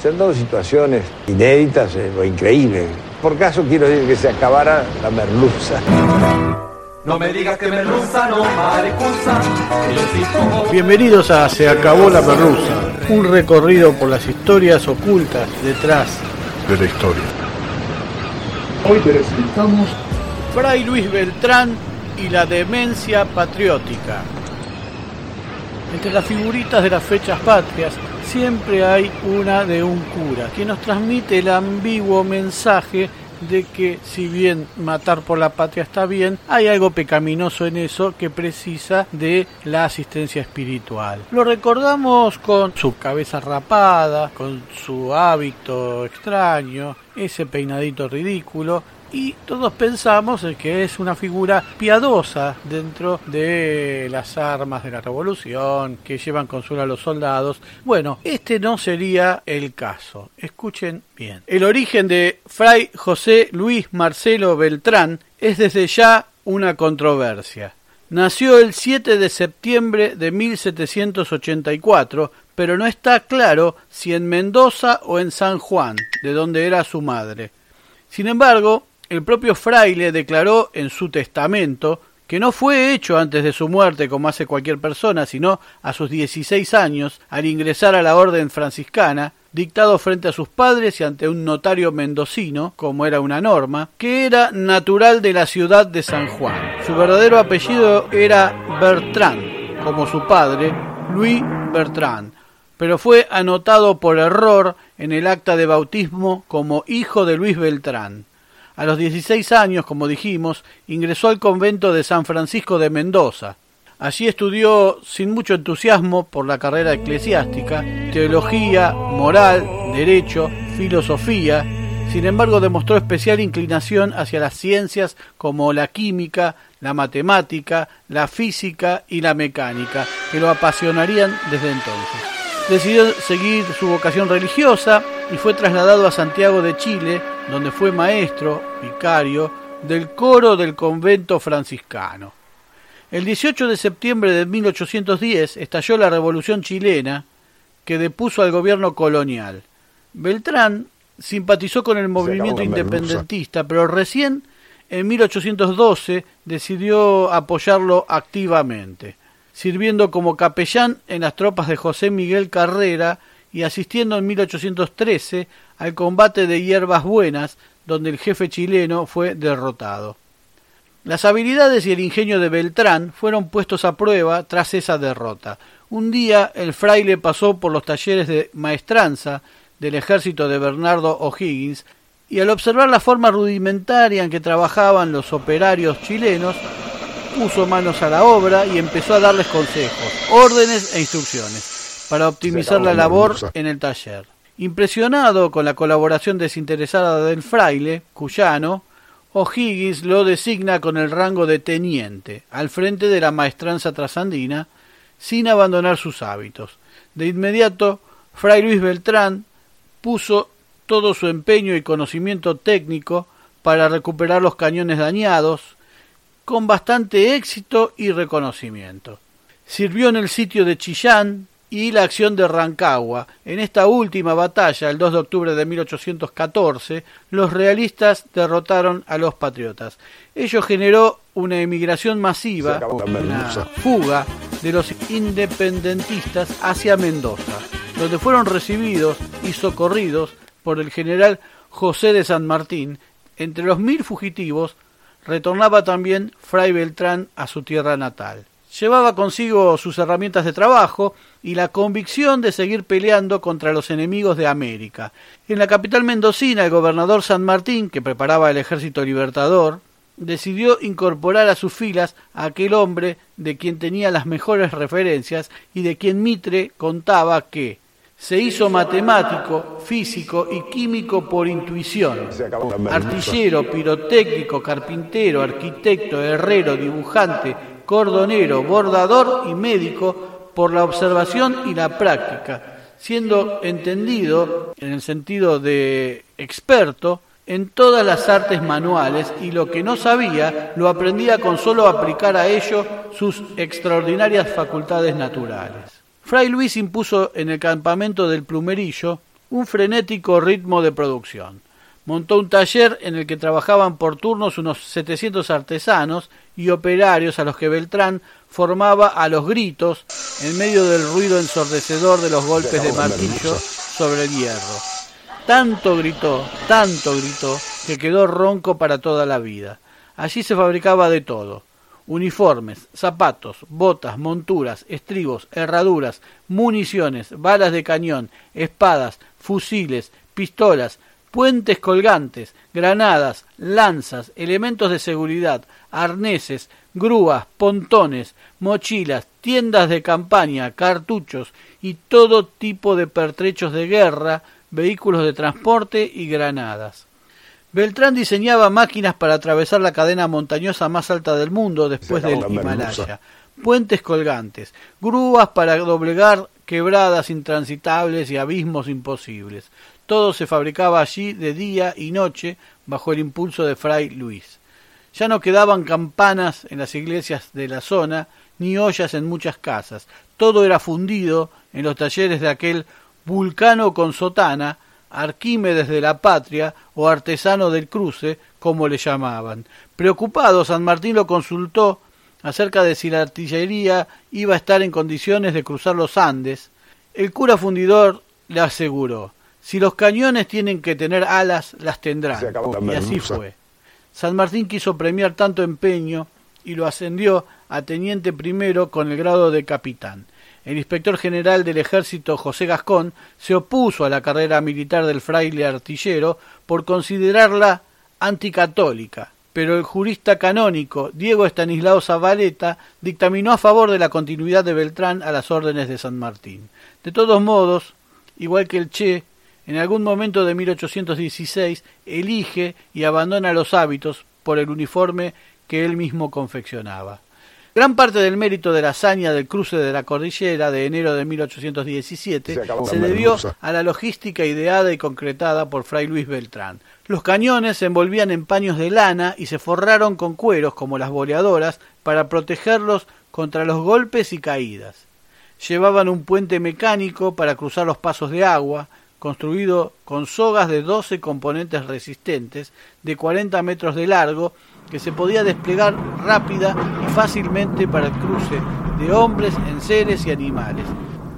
Se han dado situaciones inéditas eh, o increíbles. Por caso quiero decir que se acabara la merluza. No me digas que merluza, no maricusa, que. Bienvenidos a Se acabó la merluza, un recorrido por las historias ocultas detrás de la historia. Hoy presentamos Fray Luis Beltrán y la demencia patriótica. Entre las figuritas de las fechas patrias siempre hay una de un cura, que nos transmite el ambiguo mensaje de que si bien matar por la patria está bien, hay algo pecaminoso en eso que precisa de la asistencia espiritual. Lo recordamos con su cabeza rapada, con su hábito extraño, ese peinadito ridículo, y todos pensamos en que es una figura piadosa dentro de las armas de la revolución que llevan consuelo a los soldados. Bueno, este no sería el caso. Escuchen bien. El origen de Fray José Luis Marcelo Beltrán es desde ya una controversia. Nació el 7 de septiembre de 1784, pero no está claro si en Mendoza o en San Juan, de donde era su madre. Sin embargo, el propio fraile declaró en su testamento que no fue hecho antes de su muerte como hace cualquier persona, sino a sus 16 años, al ingresar a la orden franciscana, dictado frente a sus padres y ante un notario mendocino, como era una norma, que era natural de la ciudad de San Juan. Su verdadero apellido era Bertrand, como su padre, Louis Bertrand, pero fue anotado por error en el acta de bautismo como hijo de Luis Beltrán. A los 16 años, como dijimos, ingresó al convento de San Francisco de Mendoza. Allí estudió sin mucho entusiasmo por la carrera eclesiástica, teología, moral, derecho, filosofía. Sin embargo, demostró especial inclinación hacia las ciencias como la química, la matemática, la física y la mecánica, que lo apasionarían desde entonces. Decidió seguir su vocación religiosa y fue trasladado a Santiago de Chile, donde fue maestro, vicario, del coro del convento franciscano. El 18 de septiembre de 1810 estalló la Revolución chilena que depuso al gobierno colonial. Beltrán simpatizó con el movimiento independentista, pero recién en 1812 decidió apoyarlo activamente, sirviendo como capellán en las tropas de José Miguel Carrera y asistiendo en 1813 al combate de Hierbas Buenas, donde el jefe chileno fue derrotado. Las habilidades y el ingenio de Beltrán fueron puestos a prueba tras esa derrota. Un día el fraile pasó por los talleres de maestranza del ejército de Bernardo O'Higgins y al observar la forma rudimentaria en que trabajaban los operarios chilenos, puso manos a la obra y empezó a darles consejos, órdenes e instrucciones para optimizar la labor en el taller. Impresionado con la colaboración desinteresada del fraile, cuyano, O'Higgins lo designa con el rango de teniente, al frente de la maestranza trasandina, sin abandonar sus hábitos. De inmediato, Fray Luis Beltrán puso todo su empeño y conocimiento técnico para recuperar los cañones dañados, con bastante éxito y reconocimiento. Sirvió en el sitio de Chillán y la acción de Rancagua. En esta última batalla, el 2 de octubre de 1814, los realistas derrotaron a los patriotas. Ello generó una emigración masiva, una fuga de los independentistas hacia Mendoza, donde fueron recibidos y socorridos por el general José de San Martín. Entre los mil fugitivos retornaba también Fray Beltrán a su tierra natal. Llevaba consigo sus herramientas de trabajo y la convicción de seguir peleando contra los enemigos de América. En la capital mendocina, el gobernador San Martín, que preparaba el ejército libertador, decidió incorporar a sus filas a aquel hombre de quien tenía las mejores referencias y de quien Mitre contaba que se hizo matemático, físico y químico por intuición. Artillero, pirotécnico, carpintero, arquitecto, herrero, dibujante, cordonero, bordador y médico por la observación y la práctica, siendo entendido en el sentido de experto en todas las artes manuales y lo que no sabía lo aprendía con solo aplicar a ello sus extraordinarias facultades naturales. Fray Luis impuso en el campamento del Plumerillo un frenético ritmo de producción. Montó un taller en el que trabajaban por turnos unos 700 artesanos y operarios a los que Beltrán formaba a los gritos en medio del ruido ensordecedor de los golpes de martillo sobre el hierro. Tanto gritó, tanto gritó, que quedó ronco para toda la vida. Allí se fabricaba de todo uniformes, zapatos, botas, monturas, estribos, herraduras, municiones, balas de cañón, espadas, fusiles, pistolas, puentes colgantes, granadas, lanzas, elementos de seguridad, arneses, grúas, pontones, mochilas, tiendas de campaña, cartuchos y todo tipo de pertrechos de guerra, vehículos de transporte y granadas. Beltrán diseñaba máquinas para atravesar la cadena montañosa más alta del mundo después del Himalaya, puentes colgantes, grúas para doblegar quebradas intransitables y abismos imposibles. Todo se fabricaba allí de día y noche bajo el impulso de Fray Luis. Ya no quedaban campanas en las iglesias de la zona, ni ollas en muchas casas. Todo era fundido en los talleres de aquel vulcano con sotana, Arquímedes de la Patria o artesano del cruce, como le llamaban. Preocupado, San Martín lo consultó acerca de si la artillería iba a estar en condiciones de cruzar los Andes. El cura fundidor le aseguró, si los cañones tienen que tener alas, las tendrán. Y así fue. San Martín quiso premiar tanto empeño y lo ascendió a teniente primero con el grado de capitán. El inspector general del ejército José Gascón se opuso a la carrera militar del fraile artillero por considerarla anticatólica, pero el jurista canónico Diego Estanislao Zabaleta dictaminó a favor de la continuidad de Beltrán a las órdenes de San Martín. De todos modos, igual que el Che, en algún momento de 1816 elige y abandona los hábitos por el uniforme que él mismo confeccionaba. Gran parte del mérito de la hazaña del cruce de la cordillera de enero de 1817 se, se debió a la logística ideada y concretada por Fray Luis Beltrán. Los cañones se envolvían en paños de lana y se forraron con cueros como las boleadoras para protegerlos contra los golpes y caídas. Llevaban un puente mecánico para cruzar los pasos de agua, construido con sogas de 12 componentes resistentes de 40 metros de largo que se podía desplegar rápida y fácilmente para el cruce de hombres, enseres y animales.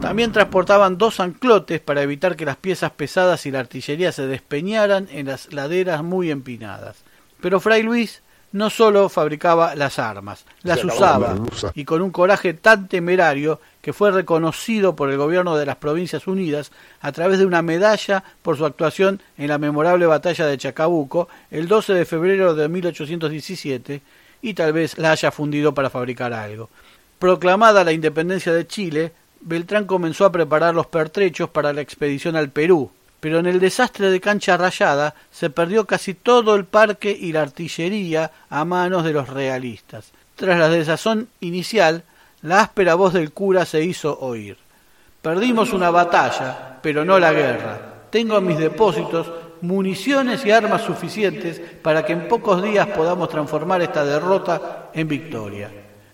También transportaban dos anclotes para evitar que las piezas pesadas y la artillería se despeñaran en las laderas muy empinadas. Pero Fray Luis no solo fabricaba las armas, las usaba, y con un coraje tan temerario que fue reconocido por el gobierno de las Provincias Unidas a través de una medalla por su actuación en la memorable batalla de Chacabuco el 12 de febrero de 1817 y tal vez la haya fundido para fabricar algo. Proclamada la independencia de Chile, Beltrán comenzó a preparar los pertrechos para la expedición al Perú, pero en el desastre de Cancha Rayada se perdió casi todo el parque y la artillería a manos de los realistas. Tras la desazón inicial, la áspera voz del cura se hizo oír. Perdimos una batalla, pero no la guerra. Tengo en mis depósitos municiones y armas suficientes para que en pocos días podamos transformar esta derrota en victoria.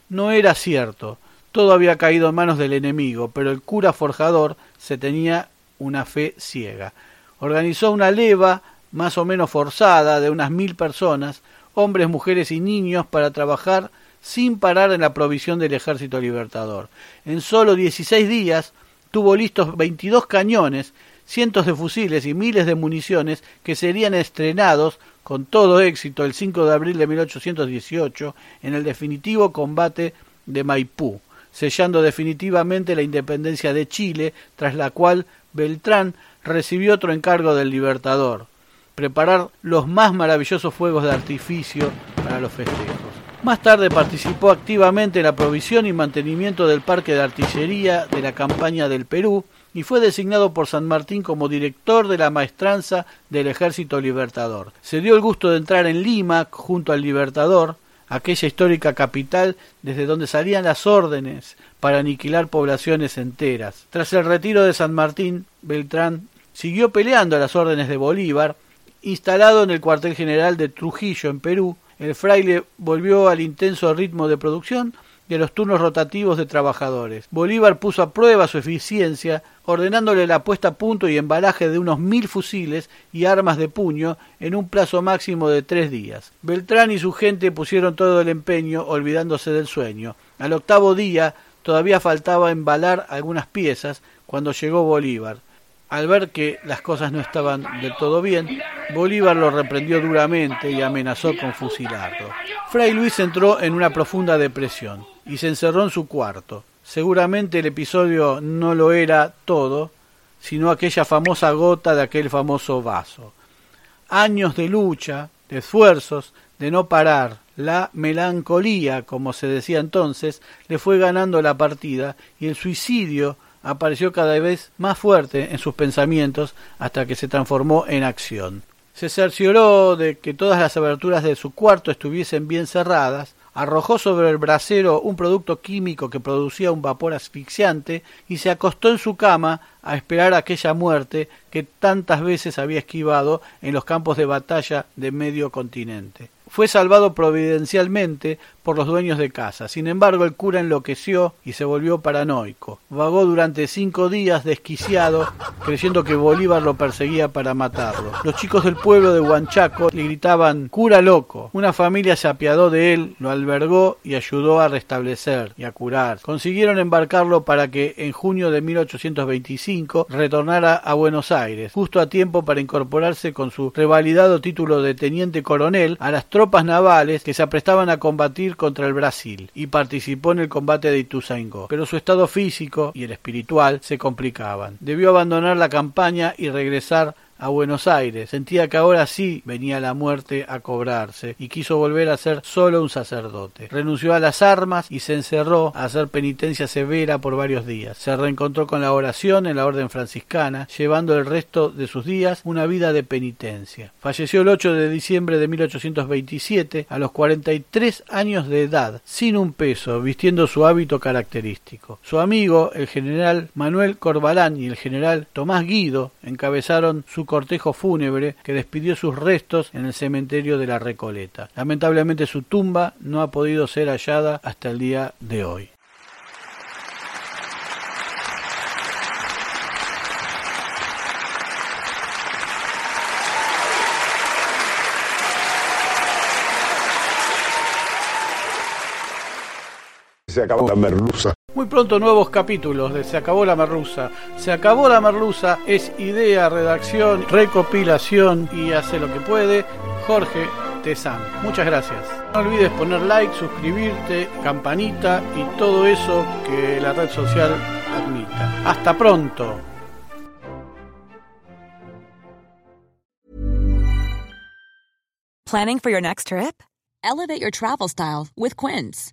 No era cierto. Todo había caído en manos del enemigo, pero el cura forjador se tenía una fe ciega. Organizó una leva más o menos forzada de unas mil personas, hombres, mujeres y niños, para trabajar sin parar en la provisión del ejército libertador. En solo dieciséis días tuvo listos veintidós cañones, cientos de fusiles y miles de municiones que serían estrenados con todo éxito el 5 de abril de 1818 en el definitivo combate de Maipú sellando definitivamente la independencia de Chile, tras la cual Beltrán recibió otro encargo del Libertador, preparar los más maravillosos fuegos de artificio para los festejos. Más tarde participó activamente en la provisión y mantenimiento del parque de artillería de la campaña del Perú y fue designado por San Martín como director de la maestranza del Ejército Libertador. Se dio el gusto de entrar en Lima junto al Libertador, aquella histórica capital desde donde salían las órdenes para aniquilar poblaciones enteras. Tras el retiro de San Martín, Beltrán siguió peleando a las órdenes de Bolívar, instalado en el cuartel general de Trujillo en Perú, el fraile volvió al intenso ritmo de producción de los turnos rotativos de trabajadores. Bolívar puso a prueba su eficiencia, ordenándole la puesta a punto y embalaje de unos mil fusiles y armas de puño en un plazo máximo de tres días. Beltrán y su gente pusieron todo el empeño, olvidándose del sueño. Al octavo día todavía faltaba embalar algunas piezas cuando llegó Bolívar. Al ver que las cosas no estaban del todo bien, Bolívar lo reprendió duramente y amenazó con fusilarlo. Fray Luis entró en una profunda depresión y se encerró en su cuarto. Seguramente el episodio no lo era todo, sino aquella famosa gota de aquel famoso vaso. Años de lucha, de esfuerzos, de no parar, la melancolía, como se decía entonces, le fue ganando la partida y el suicidio apareció cada vez más fuerte en sus pensamientos hasta que se transformó en acción. Se cercioró de que todas las aberturas de su cuarto estuviesen bien cerradas, arrojó sobre el brasero un producto químico que producía un vapor asfixiante y se acostó en su cama a esperar aquella muerte que tantas veces había esquivado en los campos de batalla de medio continente fue salvado providencialmente por los dueños de casa. Sin embargo, el cura enloqueció y se volvió paranoico. Vagó durante cinco días desquiciado, creyendo que Bolívar lo perseguía para matarlo. Los chicos del pueblo de Huanchaco le gritaban cura loco. Una familia se apiadó de él, lo albergó y ayudó a restablecer y a curar. Consiguieron embarcarlo para que en junio de 1825 retornara a Buenos Aires, justo a tiempo para incorporarse con su revalidado título de teniente coronel a las tropas navales que se aprestaban a combatir contra el Brasil y participó en el combate de Ituzaingó, pero su estado físico y el espiritual se complicaban. Debió abandonar la campaña y regresar a Buenos Aires. Sentía que ahora sí venía la muerte a cobrarse y quiso volver a ser solo un sacerdote. Renunció a las armas y se encerró a hacer penitencia severa por varios días. Se reencontró con la oración en la orden franciscana, llevando el resto de sus días una vida de penitencia. Falleció el 8 de diciembre de 1827 a los 43 años de edad, sin un peso, vistiendo su hábito característico. Su amigo, el general Manuel Corbalán y el general Tomás Guido encabezaron su cortejo fúnebre que despidió sus restos en el cementerio de la Recoleta. Lamentablemente su tumba no ha podido ser hallada hasta el día de hoy. Se acabó la merluza. Muy pronto nuevos capítulos de Se acabó la merluza. Se acabó la merluza es idea, redacción, recopilación y hace lo que puede Jorge Tezán. Muchas gracias. No olvides poner like, suscribirte, campanita y todo eso que la red social admita. Hasta pronto. Planning for your next trip? Elevate your travel style with Quince.